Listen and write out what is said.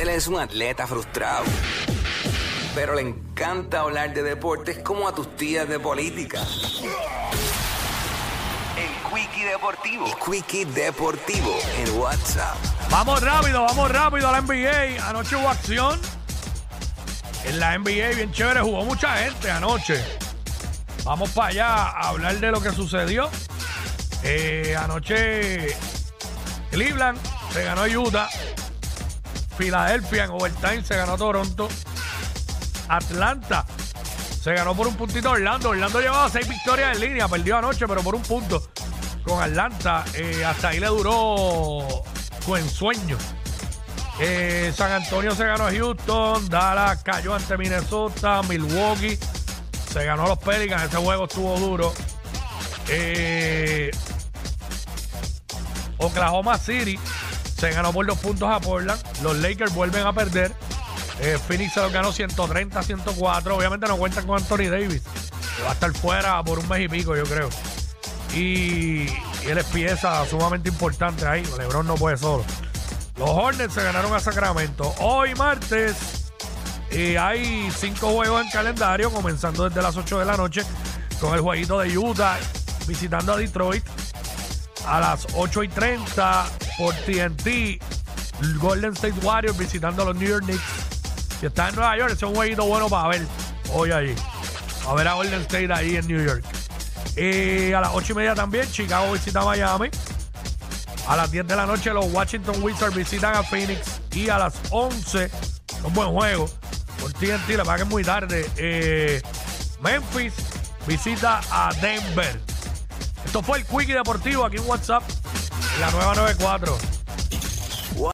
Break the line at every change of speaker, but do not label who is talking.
Él es un atleta frustrado. Pero le encanta hablar de deportes como a tus tías de política. El Quickie Deportivo. El Quickie Deportivo en WhatsApp.
Vamos rápido, vamos rápido a la NBA. Anoche hubo acción. En la NBA, bien chévere, jugó mucha gente anoche. Vamos para allá a hablar de lo que sucedió. Eh, anoche Cleveland se ganó Utah. Filadelfia en overtime se ganó Toronto. Atlanta se ganó por un puntito Orlando. Orlando llevaba seis victorias en línea. Perdió anoche, pero por un punto con Atlanta. Eh, hasta ahí le duró su ensueño. Eh, San Antonio se ganó a Houston. Dallas cayó ante Minnesota. Milwaukee se ganó a los Pelicans. Ese juego estuvo duro. Eh, Oklahoma City se ganó por dos puntos a Portland. Los Lakers vuelven a perder. Eh, Phoenix se los ganó 130-104. Obviamente no cuentan con Anthony Davis. que va a estar fuera por un mes y pico, yo creo. Y, y él es pieza sumamente importante ahí. LeBron no puede solo. Los Hornets se ganaron a Sacramento. Hoy martes y hay cinco juegos en calendario, comenzando desde las 8 de la noche con el jueguito de Utah visitando a Detroit. A las 8 y 30 por TNT, Golden State Warriors visitando a los New York Knicks. Si está en Nueva York, ese es un jueguito bueno para ver hoy allí. A ver a Golden State ahí en New York. Y a las 8 y media también, Chicago visita a Miami. A las 10 de la noche los Washington Wizards visitan a Phoenix. Y a las 11, un buen juego. Por TNT, la que es muy tarde. eh, Memphis visita a Denver. Esto fue el Quickie Deportivo aquí en WhatsApp. La nueva 94.